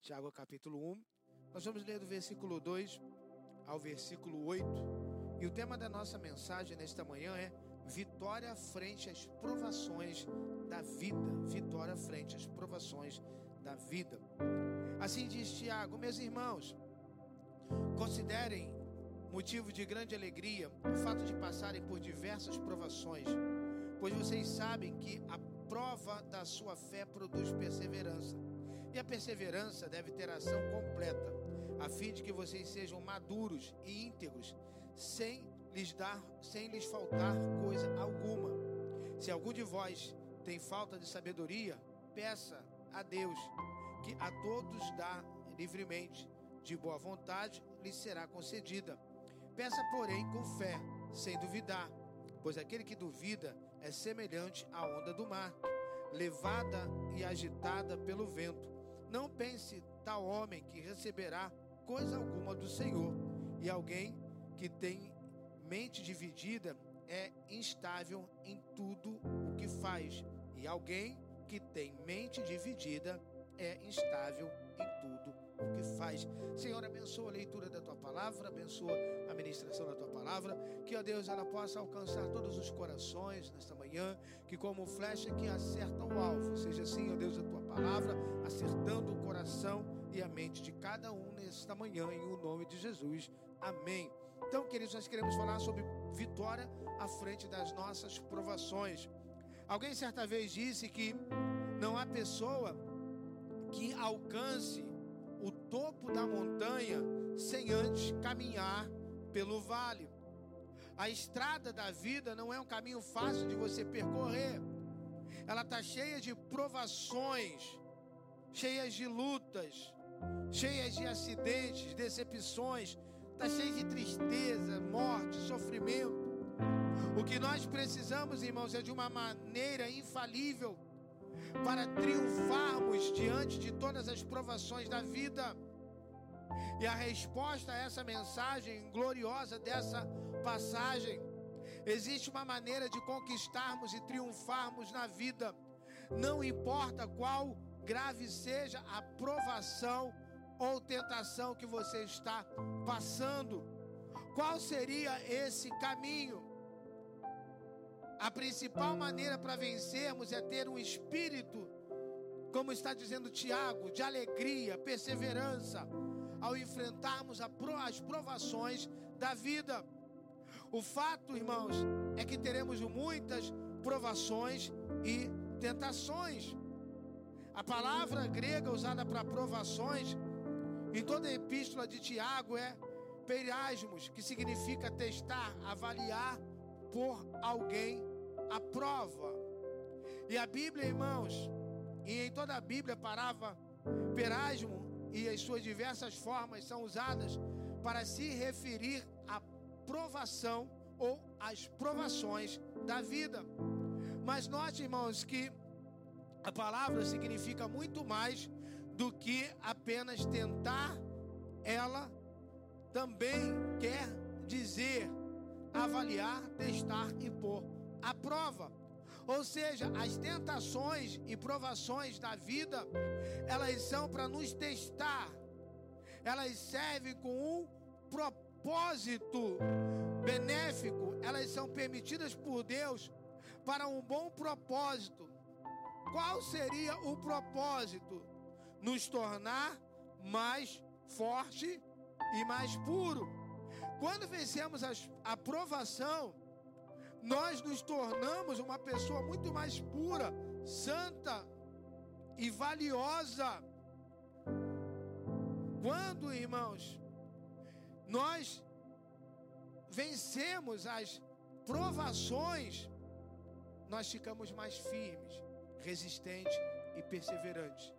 Tiago capítulo 1. Nós vamos ler do versículo 2 ao versículo 8. E o tema da nossa mensagem nesta manhã é Vitória frente às provações da vida. Vitória frente às provações da vida. Assim diz Tiago, meus irmãos, considerem motivo de grande alegria o fato de passarem por diversas provações, pois vocês sabem que a prova da sua fé produz perseverança. E a perseverança deve ter ação completa, a fim de que vocês sejam maduros e íntegros, sem lhes dar, sem lhes faltar coisa alguma. Se algum de vós tem falta de sabedoria, peça a Deus, que a todos dá livremente, de boa vontade lhe será concedida. Peça, porém, com fé, sem duvidar, pois aquele que duvida é semelhante à onda do mar levada e agitada pelo vento. Não pense tal homem que receberá coisa alguma do Senhor. E alguém que tem mente dividida é instável em tudo o que faz. E alguém que tem mente dividida é instável em tudo o que faz. Senhor, abençoa a leitura da tua palavra, abençoa a ministração da tua palavra, que, ó Deus, ela possa alcançar todos os corações nesta manhã, que como flecha que acerta o alvo, seja assim, ó Deus, a tua palavra, acertando o coração e a mente de cada um nesta manhã, em o nome de Jesus. Amém. Então, queridos, nós queremos falar sobre vitória à frente das nossas provações. Alguém certa vez disse que não há pessoa que alcance o topo da montanha sem antes caminhar pelo vale. A estrada da vida não é um caminho fácil de você percorrer. Ela está cheia de provações, cheias de lutas, cheias de acidentes, decepções, está cheia de tristeza, morte, sofrimento. O que nós precisamos, irmãos, é de uma maneira infalível para triunfarmos diante de todas as provações da vida. E a resposta a essa mensagem gloriosa dessa passagem, existe uma maneira de conquistarmos e triunfarmos na vida, não importa qual grave seja a provação ou tentação que você está passando. Qual seria esse caminho? A principal maneira para vencermos é ter um espírito, como está dizendo Tiago, de alegria, perseverança, ao enfrentarmos as provações da vida. O fato, irmãos, é que teremos muitas provações e tentações. A palavra grega usada para provações em toda a epístola de Tiago é periasmos, que significa testar, avaliar por alguém a prova. E a Bíblia, irmãos, e em toda a Bíblia a palavra perasmo e as suas diversas formas são usadas para se referir provação ou às provações da vida. Mas note, irmãos, que a palavra significa muito mais do que apenas tentar, ela também quer dizer avaliar, testar e pôr a prova. Ou seja, as tentações e provações da vida, elas são para nos testar. Elas servem com um propósito benéfico. Elas são permitidas por Deus para um bom propósito. Qual seria o propósito? Nos tornar mais forte e mais puro. Quando vencemos a aprovação, nós nos tornamos uma pessoa muito mais pura, santa e valiosa. Quando, irmãos, nós vencemos as provações, nós ficamos mais firmes, resistentes e perseverantes.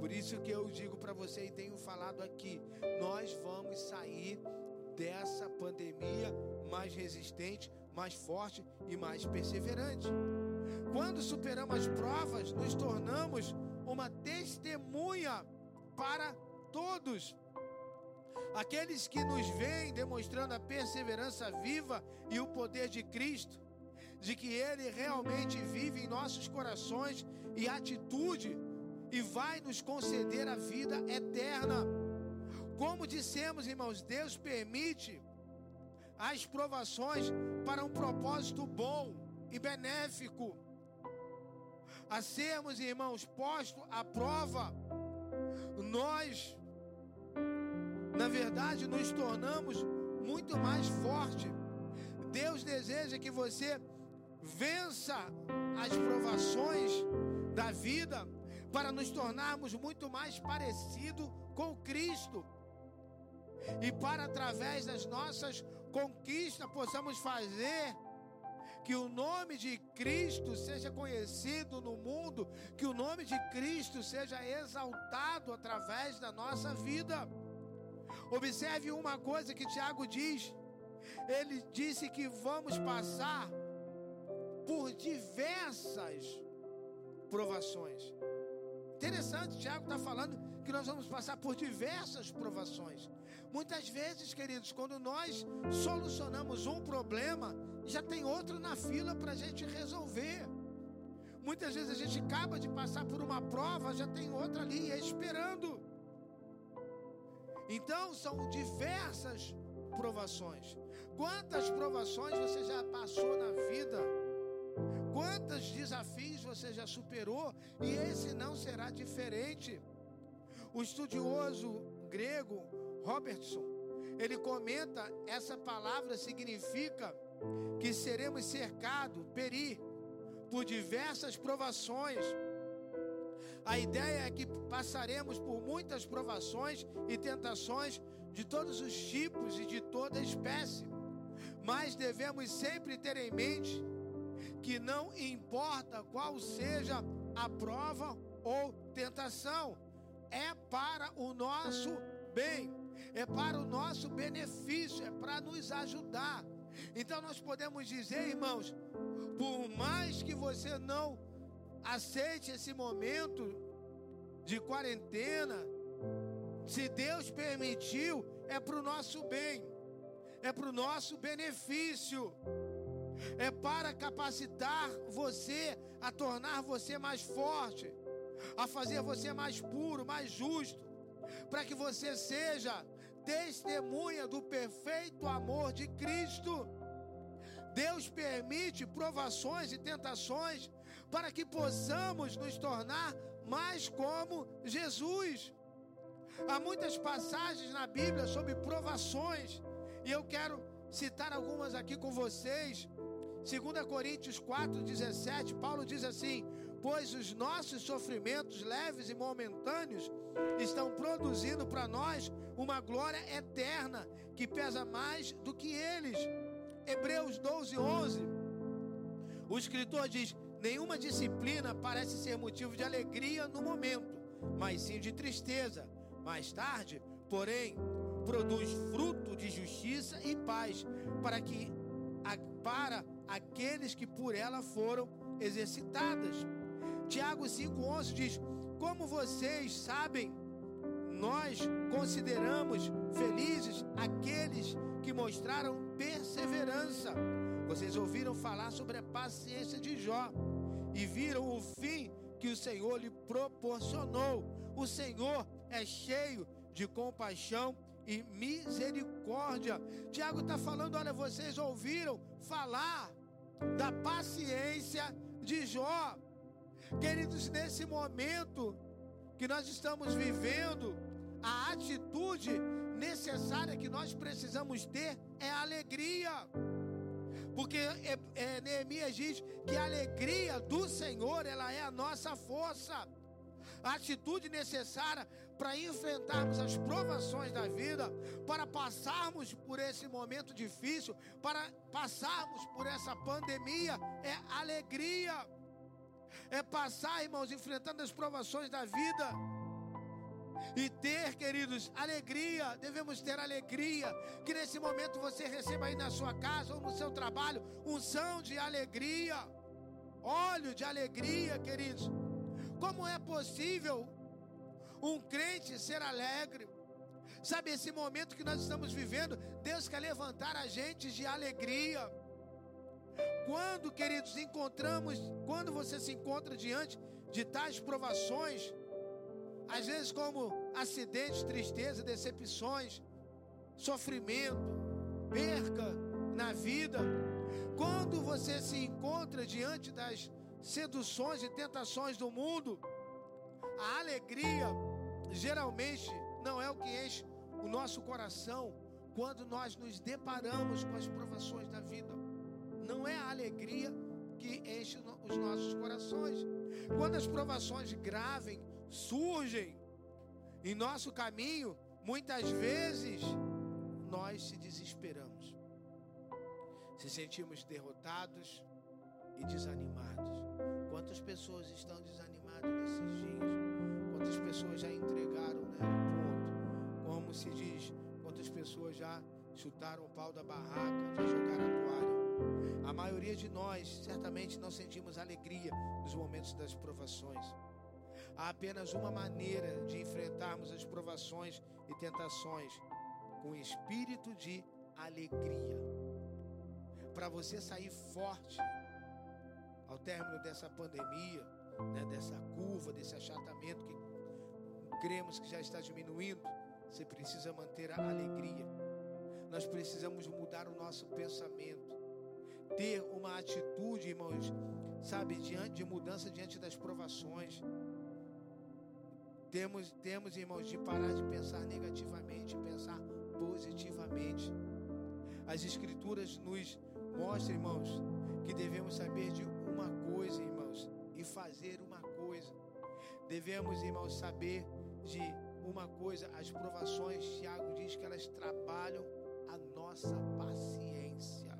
Por isso que eu digo para você e tenho falado aqui, nós vamos sair dessa pandemia mais resistente, mais forte e mais perseverante. Quando superamos as provas, nos tornamos uma testemunha para todos. Aqueles que nos veem demonstrando a perseverança viva e o poder de Cristo, de que Ele realmente vive em nossos corações e atitude e vai nos conceder a vida eterna. Como dissemos, irmãos, Deus permite as provações para um propósito bom e benéfico. A sermos, irmãos, posto à prova, nós, na verdade, nos tornamos muito mais forte. Deus deseja que você vença as provações da vida para nos tornarmos muito mais parecido com Cristo. E para através das nossas conquistas possamos fazer que o nome de Cristo seja conhecido no mundo, que o nome de Cristo seja exaltado através da nossa vida. Observe uma coisa que Tiago diz. Ele disse que vamos passar por diversas provações. Interessante, Tiago está falando que nós vamos passar por diversas provações. Muitas vezes, queridos, quando nós solucionamos um problema, já tem outro na fila para a gente resolver. Muitas vezes a gente acaba de passar por uma prova, já tem outra ali esperando. Então, são diversas provações. Quantas provações você já passou na vida? Quantos desafios você já superou? E esse não será diferente. O estudioso grego Robertson, ele comenta essa palavra significa que seremos cercados, peri, por diversas provações. A ideia é que passaremos por muitas provações e tentações de todos os tipos e de toda espécie. Mas devemos sempre ter em mente que não importa qual seja a prova ou tentação, é para o nosso bem, é para o nosso benefício, é para nos ajudar. Então nós podemos dizer, irmãos, por mais que você não aceite esse momento de quarentena, se Deus permitiu, é para o nosso bem, é para o nosso benefício, é para capacitar você, a tornar você mais forte, a fazer você mais puro, mais justo, para que você seja testemunha do perfeito amor de Cristo. Deus permite provações e tentações para que possamos nos tornar mais como Jesus. Há muitas passagens na Bíblia sobre provações, e eu quero citar algumas aqui com vocês. 2 Coríntios 4,17, Paulo diz assim: Pois os nossos sofrimentos leves e momentâneos estão produzindo para nós uma glória eterna que pesa mais do que eles. Hebreus 12, 11. O escritor diz: Nenhuma disciplina parece ser motivo de alegria no momento, mas sim de tristeza. Mais tarde, porém, produz fruto de justiça e paz para que para aqueles que por ela foram exercitadas. Tiago 5:11 diz: Como vocês sabem, nós consideramos felizes aqueles que mostraram perseverança. Vocês ouviram falar sobre a paciência de Jó e viram o fim que o Senhor lhe proporcionou. O Senhor é cheio de compaixão e misericórdia. Tiago está falando: olha, vocês ouviram falar da paciência de Jó. Queridos, nesse momento que nós estamos vivendo, a atitude necessária que nós precisamos ter é alegria. Porque é, é, Neemias diz que a alegria do Senhor, ela é a nossa força. A atitude necessária para enfrentarmos as provações da vida, para passarmos por esse momento difícil, para passarmos por essa pandemia, é alegria. É passar, irmãos, enfrentando as provações da vida e ter, queridos, alegria. Devemos ter alegria. Que nesse momento você receba aí na sua casa ou no seu trabalho unção de alegria, óleo de alegria, queridos. Como é possível um crente ser alegre? Sabe, esse momento que nós estamos vivendo, Deus quer levantar a gente de alegria. Quando, queridos, encontramos, quando você se encontra diante de tais provações, às vezes como acidentes, tristeza, decepções, sofrimento, perca na vida. Quando você se encontra diante das seduções e tentações do mundo, a alegria geralmente não é o que enche o nosso coração quando nós nos deparamos com as provações da vida. Não é a alegria que enche os nossos corações. Quando as provações graves surgem em nosso caminho, muitas vezes nós se desesperamos, se sentimos derrotados e desanimados. Quantas pessoas estão desanimadas nesses dias? Quantas pessoas já entregaram né, o ponto? Como se diz, quantas pessoas já chutaram o pau da barraca, já jogaram a toalha? A maioria de nós certamente não sentimos alegria nos momentos das provações. Há apenas uma maneira de enfrentarmos as provações e tentações com espírito de alegria. Para você sair forte ao término dessa pandemia, né, dessa curva, desse achatamento que cremos que já está diminuindo, você precisa manter a alegria. Nós precisamos mudar o nosso pensamento, ter uma atitude, irmãos, sabe, diante de mudança diante das provações. Temos, temos, irmãos, de parar de pensar negativamente, pensar positivamente. As Escrituras nos mostram, irmãos, que devemos saber de uma coisa, irmãos, e fazer uma coisa. Devemos, irmãos, saber de uma coisa. As provações, Tiago diz que elas trabalham a nossa paciência.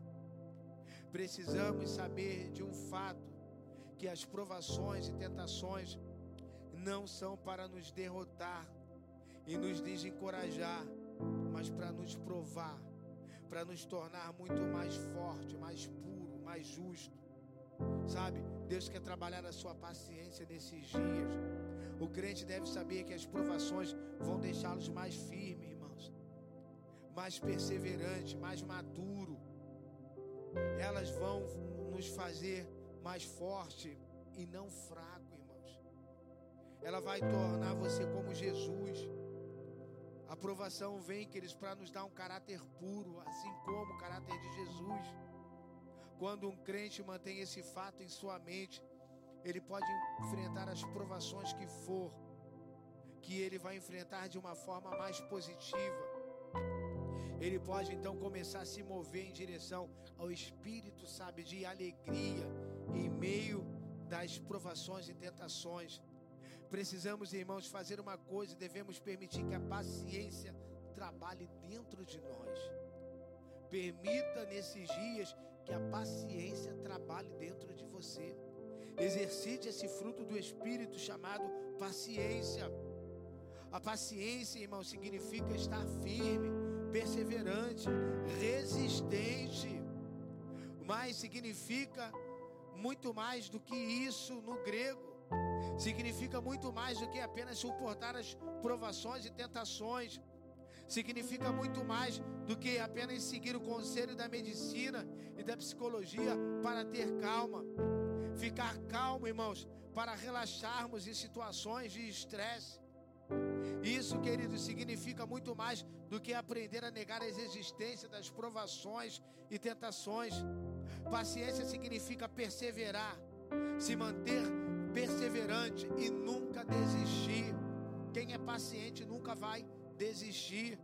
Precisamos saber de um fato que as provações e tentações não são para nos derrotar e nos desencorajar, mas para nos provar, para nos tornar muito mais forte, mais puro, mais justo. Sabe? Deus quer trabalhar a sua paciência nesses dias. O crente deve saber que as provações vão deixá-los mais firmes, irmãos, mais perseverante, mais maduro. Elas vão nos fazer mais forte e não fraco ela vai tornar você como Jesus. A aprovação vem, queridos, para nos dar um caráter puro, assim como o caráter de Jesus. Quando um crente mantém esse fato em sua mente, ele pode enfrentar as provações que for, que ele vai enfrentar de uma forma mais positiva. Ele pode então começar a se mover em direção ao espírito, sabe, de alegria em meio das provações e tentações. Precisamos, irmãos, fazer uma coisa, devemos permitir que a paciência trabalhe dentro de nós. Permita nesses dias que a paciência trabalhe dentro de você. Exercite esse fruto do Espírito chamado paciência. A paciência, irmão, significa estar firme, perseverante, resistente. Mas significa muito mais do que isso no grego significa muito mais do que apenas suportar as provações e tentações. Significa muito mais do que apenas seguir o conselho da medicina e da psicologia para ter calma. Ficar calmo, irmãos, para relaxarmos em situações de estresse. Isso, querido, significa muito mais do que aprender a negar as existências das provações e tentações. Paciência significa perseverar, se manter perseverante e nunca desistir. Quem é paciente nunca vai desistir.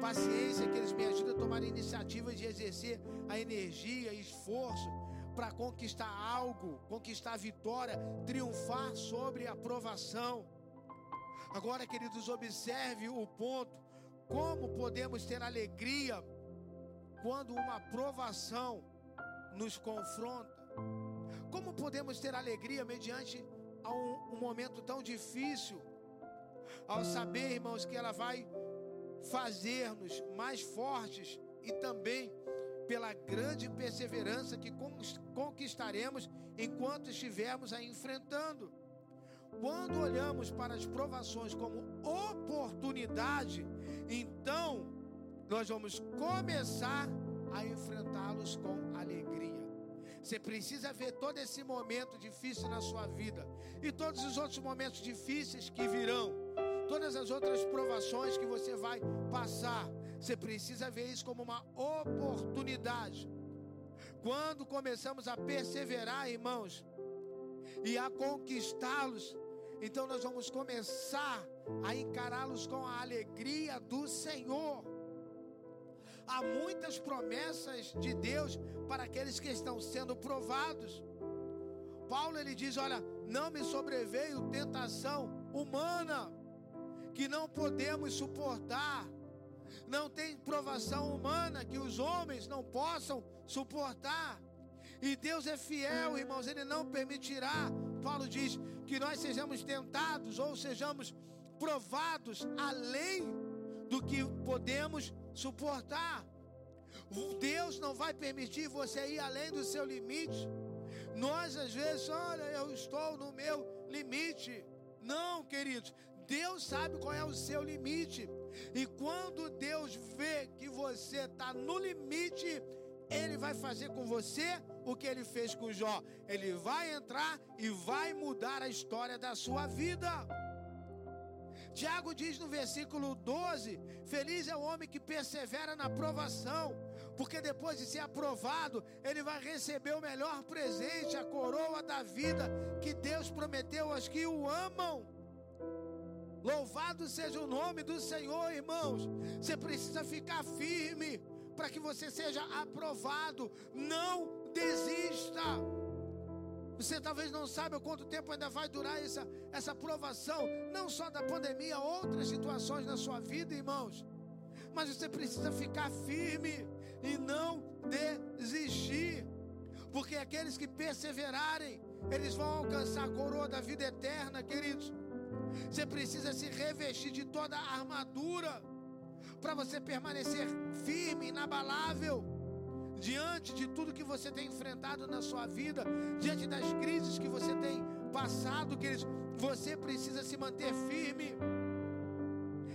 Paciência que eles me ajudam a tomar iniciativas de exercer a energia e esforço para conquistar algo, conquistar a vitória, triunfar sobre a aprovação. Agora, queridos, observe o ponto: como podemos ter alegria quando uma aprovação nos confronta? Como podemos ter alegria mediante a um, um momento tão difícil? Ao saber, irmãos, que ela vai fazer-nos mais fortes e também pela grande perseverança que conquistaremos enquanto estivermos a enfrentando. Quando olhamos para as provações como oportunidade, então nós vamos começar a enfrentá-los com alegria. Você precisa ver todo esse momento difícil na sua vida e todos os outros momentos difíceis que virão, todas as outras provações que você vai passar. Você precisa ver isso como uma oportunidade. Quando começamos a perseverar, irmãos, e a conquistá-los, então nós vamos começar a encará-los com a alegria do Senhor. Há muitas promessas de Deus para aqueles que estão sendo provados. Paulo ele diz: Olha, não me sobreveio tentação humana que não podemos suportar. Não tem provação humana que os homens não possam suportar. E Deus é fiel, irmãos, Ele não permitirá. Paulo diz que nós sejamos tentados ou sejamos provados além do que podemos suportar. Deus não vai permitir você ir além do seu limite. Nós às vezes, olha, eu estou no meu limite. Não, queridos, Deus sabe qual é o seu limite. E quando Deus vê que você está no limite, Ele vai fazer com você o que Ele fez com Jó. Ele vai entrar e vai mudar a história da sua vida. Tiago diz no versículo 12: Feliz é o homem que persevera na provação, porque depois de ser aprovado, ele vai receber o melhor presente, a coroa da vida que Deus prometeu aos que o amam. Louvado seja o nome do Senhor, irmãos. Você precisa ficar firme para que você seja aprovado. Não desista. Você talvez não saiba quanto tempo ainda vai durar essa, essa provação, não só da pandemia, outras situações na sua vida, irmãos. Mas você precisa ficar firme e não desistir, porque aqueles que perseverarem, eles vão alcançar a coroa da vida eterna, queridos. Você precisa se revestir de toda a armadura para você permanecer firme, inabalável diante de tudo que você tem enfrentado na sua vida, diante das crises que você tem passado, queridos, você precisa se manter firme.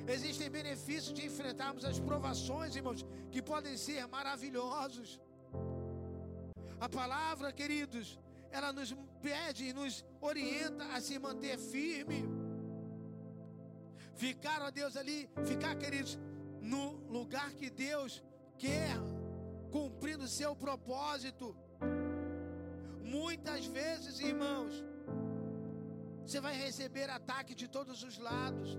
Existem benefícios de enfrentarmos as provações, irmãos, que podem ser maravilhosos. A palavra, queridos, ela nos pede e nos orienta a se manter firme. Ficar, ó Deus, ali, ficar, queridos, no lugar que Deus quer cumprindo seu propósito. Muitas vezes, irmãos, você vai receber ataque de todos os lados.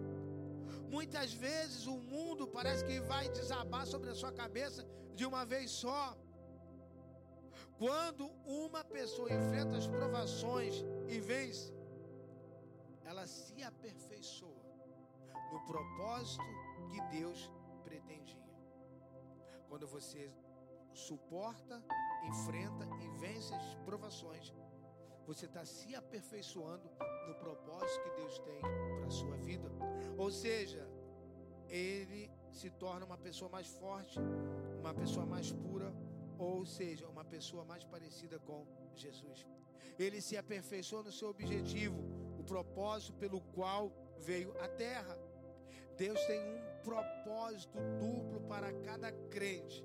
Muitas vezes o mundo parece que vai desabar sobre a sua cabeça de uma vez só. Quando uma pessoa enfrenta as provações e vence, ela se aperfeiçoa no propósito que Deus pretendia. Quando você suporta, enfrenta e vence as provações, você está se aperfeiçoando no propósito que Deus tem para a sua vida. Ou seja, ele se torna uma pessoa mais forte, uma pessoa mais pura, ou seja, uma pessoa mais parecida com Jesus. Ele se aperfeiçoa no seu objetivo, o propósito pelo qual veio à terra. Deus tem um propósito duplo para cada crente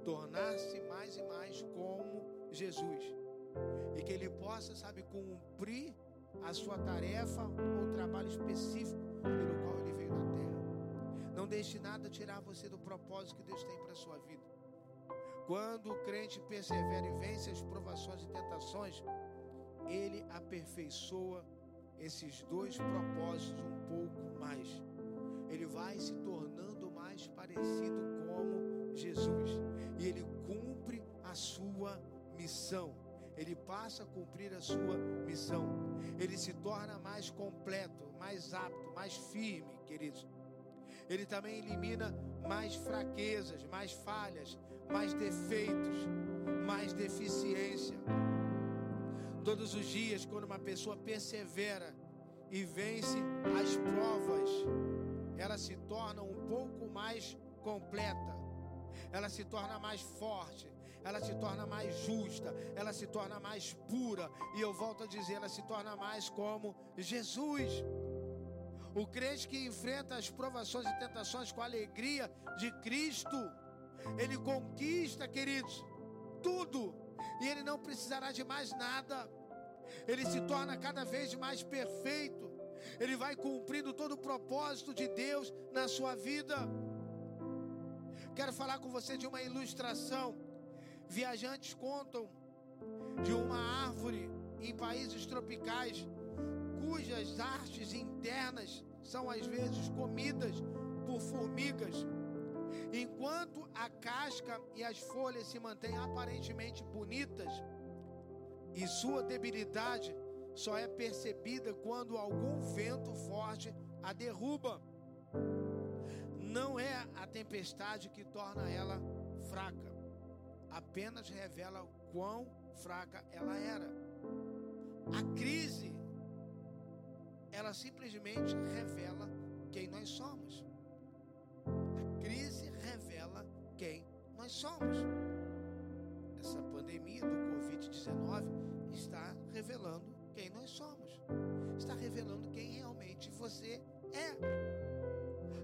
tornar-se mais e mais como Jesus. E que ele possa, sabe, cumprir a sua tarefa ou trabalho específico pelo qual ele veio na terra. Não deixe nada tirar você do propósito que Deus tem para a sua vida. Quando o crente persevera e vence as provações e tentações, ele aperfeiçoa esses dois propósitos um pouco mais. Ele vai se tornando mais parecido como Jesus e ele cumpre a sua missão. Ele passa a cumprir a sua missão. Ele se torna mais completo, mais apto, mais firme, queridos. Ele também elimina mais fraquezas, mais falhas, mais defeitos, mais deficiência. Todos os dias, quando uma pessoa persevera e vence as provas, ela se torna um pouco mais completa ela se torna mais forte, ela se torna mais justa, ela se torna mais pura, e eu volto a dizer, ela se torna mais como Jesus. O crente que enfrenta as provações e tentações com a alegria de Cristo, ele conquista, queridos, tudo e ele não precisará de mais nada. Ele se torna cada vez mais perfeito. Ele vai cumprindo todo o propósito de Deus na sua vida. Quero falar com você de uma ilustração. Viajantes contam de uma árvore em países tropicais cujas artes internas são às vezes comidas por formigas, enquanto a casca e as folhas se mantêm aparentemente bonitas, e sua debilidade só é percebida quando algum vento forte a derruba. Não é a tempestade que torna ela fraca, apenas revela quão fraca ela era. A crise, ela simplesmente revela quem nós somos. A crise revela quem nós somos. Essa pandemia do Covid-19 está revelando quem nós somos. Está revelando quem realmente você é.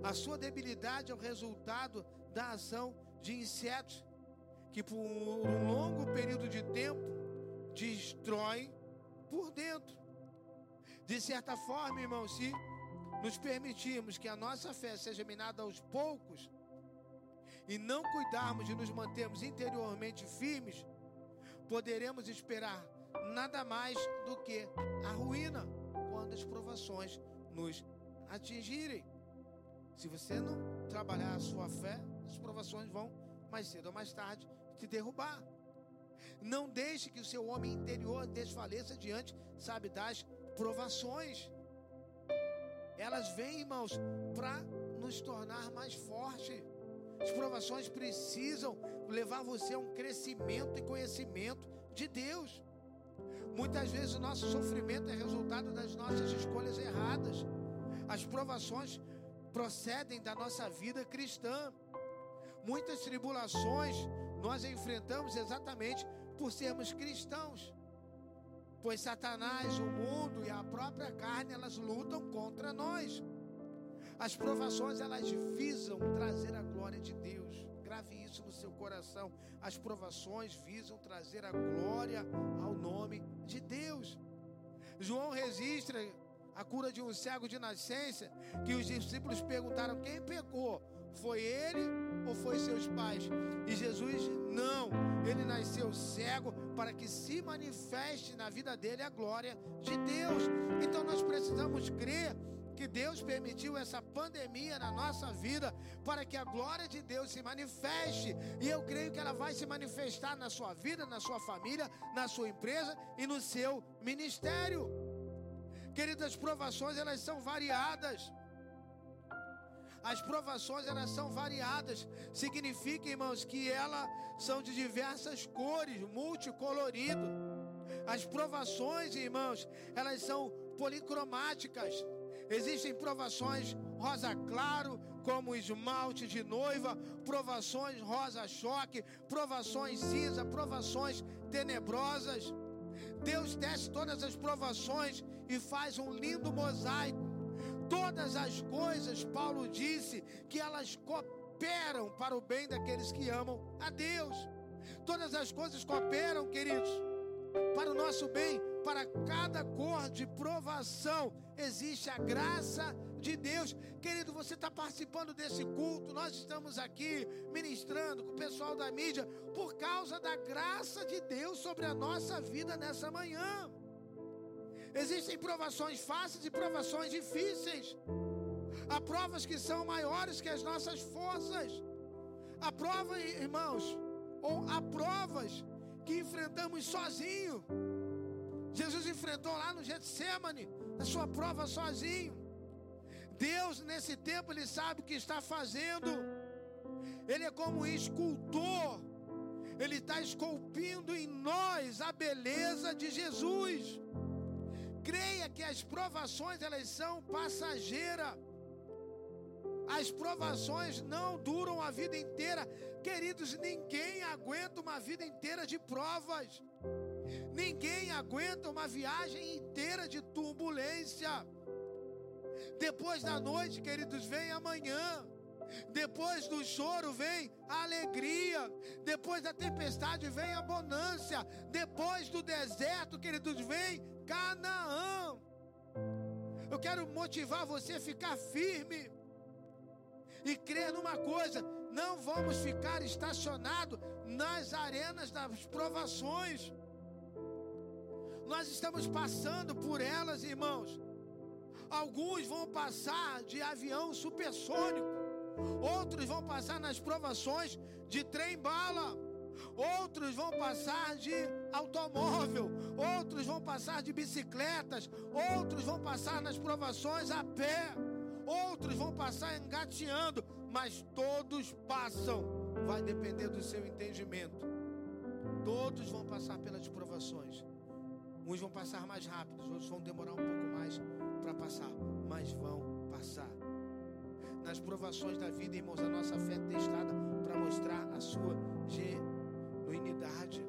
A sua debilidade é o resultado da ação de insetos que por um longo período de tempo destrói por dentro. De certa forma, irmão, se nos permitirmos que a nossa fé seja minada aos poucos e não cuidarmos de nos mantermos interiormente firmes, poderemos esperar nada mais do que a ruína quando as provações nos atingirem. Se você não trabalhar a sua fé, as provações vão mais cedo ou mais tarde te derrubar. Não deixe que o seu homem interior desfaleça diante, sabe, das provações. Elas vêm, irmãos, para nos tornar mais fortes. As provações precisam levar você a um crescimento e conhecimento de Deus. Muitas vezes o nosso sofrimento é resultado das nossas escolhas erradas. As provações procedem da nossa vida cristã. Muitas tribulações nós enfrentamos exatamente por sermos cristãos. Pois Satanás, o mundo e a própria carne, elas lutam contra nós. As provações, elas visam trazer a glória de Deus. Grave isso no seu coração. As provações visam trazer a glória ao nome de Deus. João registra a cura de um cego de nascença, que os discípulos perguntaram: quem pecou? Foi ele ou foi seus pais? E Jesus, não, ele nasceu cego para que se manifeste na vida dele a glória de Deus. Então nós precisamos crer que Deus permitiu essa pandemia na nossa vida para que a glória de Deus se manifeste. E eu creio que ela vai se manifestar na sua vida, na sua família, na sua empresa e no seu ministério. Queridas, provações elas são variadas. As provações elas são variadas. Significa, irmãos, que elas são de diversas cores, multicolorido. As provações, irmãos, elas são policromáticas. Existem provações rosa claro, como esmalte de noiva, provações rosa choque, provações cinza, provações tenebrosas. Deus desce todas as provações e faz um lindo mosaico. Todas as coisas, Paulo disse, que elas cooperam para o bem daqueles que amam a Deus. Todas as coisas cooperam, queridos, para o nosso bem, para cada cor de provação existe a graça de Deus. Querido, você está participando desse culto, nós estamos aqui ministrando com o pessoal da mídia por causa da graça de Deus sobre a nossa vida nessa manhã. Existem provações fáceis e provações difíceis. Há provas que são maiores que as nossas forças. Há provas, irmãos, ou há provas que enfrentamos sozinho. Jesus enfrentou lá no Getsemane, na sua prova sozinho. Deus, nesse tempo, Ele sabe o que está fazendo. Ele é como um escultor. Ele está esculpindo em nós a beleza de Jesus. Creia que as provações elas são passageiras. As provações não duram a vida inteira. Queridos, ninguém aguenta uma vida inteira de provas. Ninguém aguenta uma viagem inteira de turbulência. Depois da noite, queridos, vem amanhã. Depois do choro vem a alegria. Depois da tempestade vem a bonância. Depois do deserto, queridos, vem Canaã. Eu quero motivar você a ficar firme e crer numa coisa: não vamos ficar estacionados nas arenas das provações. Nós estamos passando por elas, irmãos. Alguns vão passar de avião supersônico, outros vão passar nas provações de trem-bala, outros vão passar de automóvel, outros vão passar de bicicletas, outros vão passar nas provações a pé, outros vão passar engateando, mas todos passam, vai depender do seu entendimento. Todos vão passar pelas provações. Uns vão passar mais rápido, outros vão demorar um pouco mais para passar, mas vão passar. Nas provações da vida, irmãos, a nossa fé é testada para mostrar a sua genuinidade.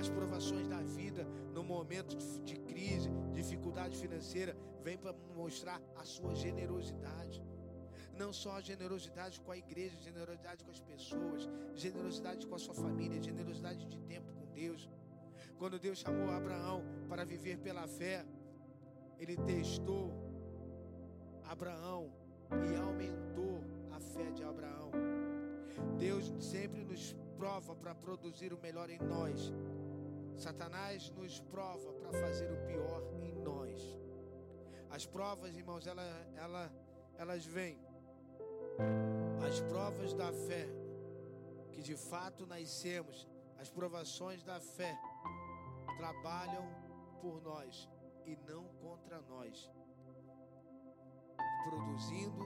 As provações da vida, no momento de crise, dificuldade financeira, vem para mostrar a sua generosidade. Não só a generosidade com a igreja, generosidade com as pessoas, generosidade com a sua família, generosidade de tempo com Deus. Quando Deus chamou Abraão para viver pela fé, ele testou Abraão e aumentou a fé de Abraão. Deus sempre nos prova para produzir o melhor em nós. Satanás nos prova para fazer o pior em nós. As provas, irmãos, ela, ela, elas vêm. As provas da fé, que de fato nascemos, as provações da fé, trabalham por nós e não contra nós, produzindo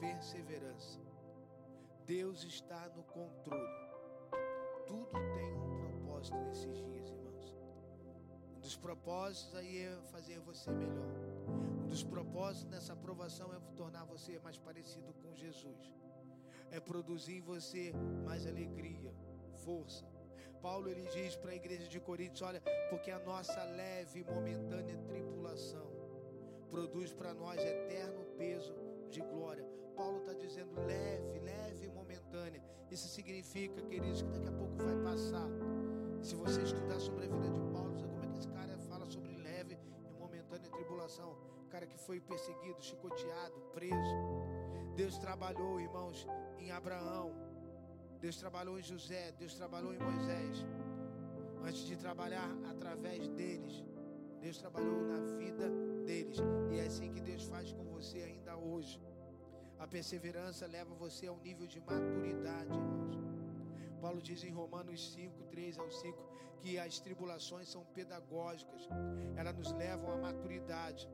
perseverança. Deus está no controle. Tudo tem um propósito nesses dias, irmãos. Um dos propósitos aí é fazer você melhor. Um dos propósitos nessa aprovação é tornar você mais parecido com Jesus. É produzir em você mais alegria, força, Paulo ele diz para a igreja de Coríntios: olha, porque a nossa leve e momentânea tribulação produz para nós eterno peso de glória. Paulo está dizendo leve, leve e momentânea. Isso significa, queridos, que daqui a pouco vai passar. Se você estudar sobre a vida de Paulo, sabe como é que esse cara fala sobre leve e momentânea tribulação? O cara que foi perseguido, chicoteado, preso. Deus trabalhou, irmãos, em Abraão, Deus trabalhou em José, Deus trabalhou em Moisés. Antes de trabalhar através deles, Deus trabalhou na vida deles. E é assim que Deus faz com você ainda hoje. A perseverança leva você a um nível de maturidade, irmãos. Paulo diz em Romanos 5, 3 ao 5, que as tribulações são pedagógicas, elas nos levam à maturidade.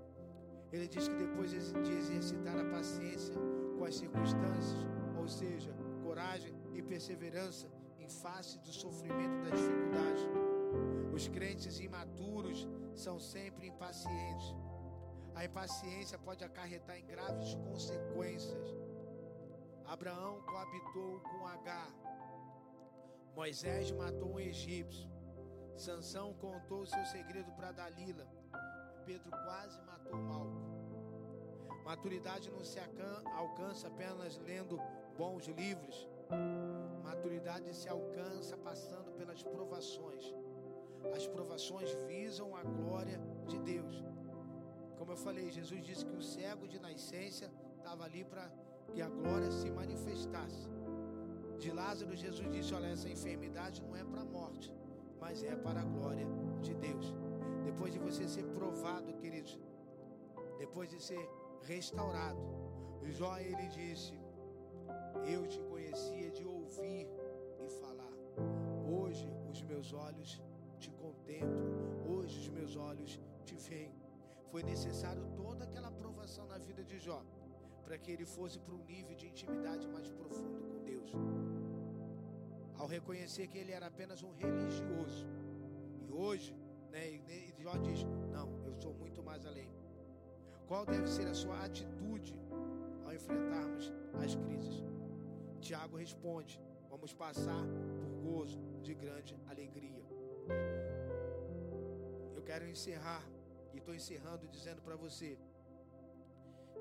Ele diz que depois de exercitar a paciência com as circunstâncias, ou seja, coragem, e perseverança em face do sofrimento da dificuldade. Os crentes imaturos são sempre impacientes. A impaciência pode acarretar em graves consequências. Abraão coabitou com H. Moisés matou um egípcio. Sansão contou seu segredo para Dalila. Pedro quase matou Malco. Maturidade não se alcança apenas lendo bons livros Maturidade se alcança passando pelas provações. As provações visam a glória de Deus. Como eu falei, Jesus disse que o cego de nascença estava ali para que a glória se manifestasse. De Lázaro, Jesus disse: Olha, essa enfermidade não é para a morte, mas é para a glória de Deus. Depois de você ser provado, queridos, depois de ser restaurado, Jó ele disse: Eu te conhecia de ouvir e falar. Hoje os meus olhos te contemplam, hoje os meus olhos te veem. Foi necessário toda aquela aprovação na vida de Jó para que ele fosse para um nível de intimidade mais profundo com Deus. Ao reconhecer que ele era apenas um religioso. E hoje, né, Jó diz: Não, eu sou muito mais além. Qual deve ser a sua atitude ao enfrentarmos as crises? Tiago responde: Vamos passar por gozo de grande alegria. Eu quero encerrar e estou encerrando dizendo para você: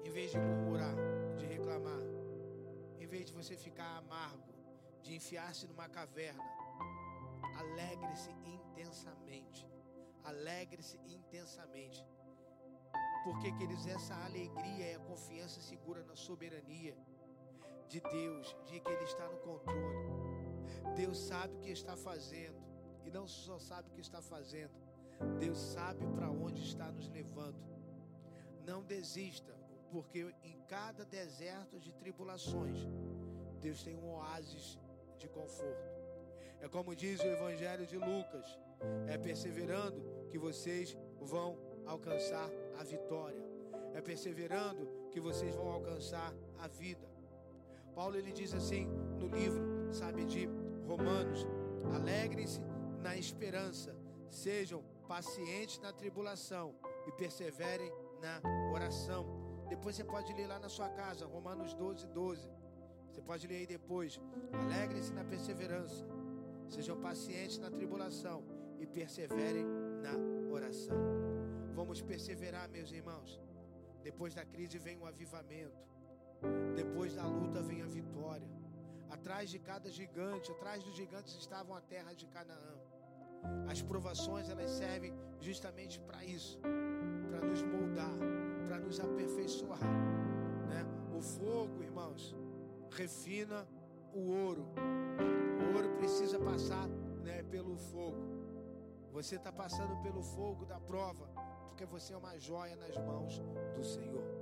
em vez de murmurar, de reclamar, você ficar amargo, de enfiar-se numa caverna, alegre-se intensamente. Alegre-se intensamente. Porque, queridos, essa alegria é a confiança segura na soberania de Deus, de que Ele está no controle. Deus sabe o que está fazendo, e não só sabe o que está fazendo, Deus sabe para onde está nos levando. Não desista, porque em cada deserto de tribulações, Deus tem um oásis de conforto. É como diz o Evangelho de Lucas: é perseverando que vocês vão alcançar a vitória. É perseverando que vocês vão alcançar a vida. Paulo ele diz assim no livro, sabe, de Romanos: alegrem-se na esperança, sejam pacientes na tribulação e perseverem na oração. Depois você pode ler lá na sua casa, Romanos 12, 12. Você pode ler aí depois. Alegrem-se na perseverança, sejam pacientes na tribulação e perseverem na oração. Vamos perseverar, meus irmãos. Depois da crise vem o avivamento. Depois da luta vem a vitória. Atrás de cada gigante, atrás dos gigantes estavam a terra de Canaã. As provações elas servem justamente para isso, para nos moldar, para nos aperfeiçoar. Né? O fogo, irmãos, refina o ouro. O ouro precisa passar né, pelo fogo. Você está passando pelo fogo da prova, porque você é uma joia nas mãos do Senhor.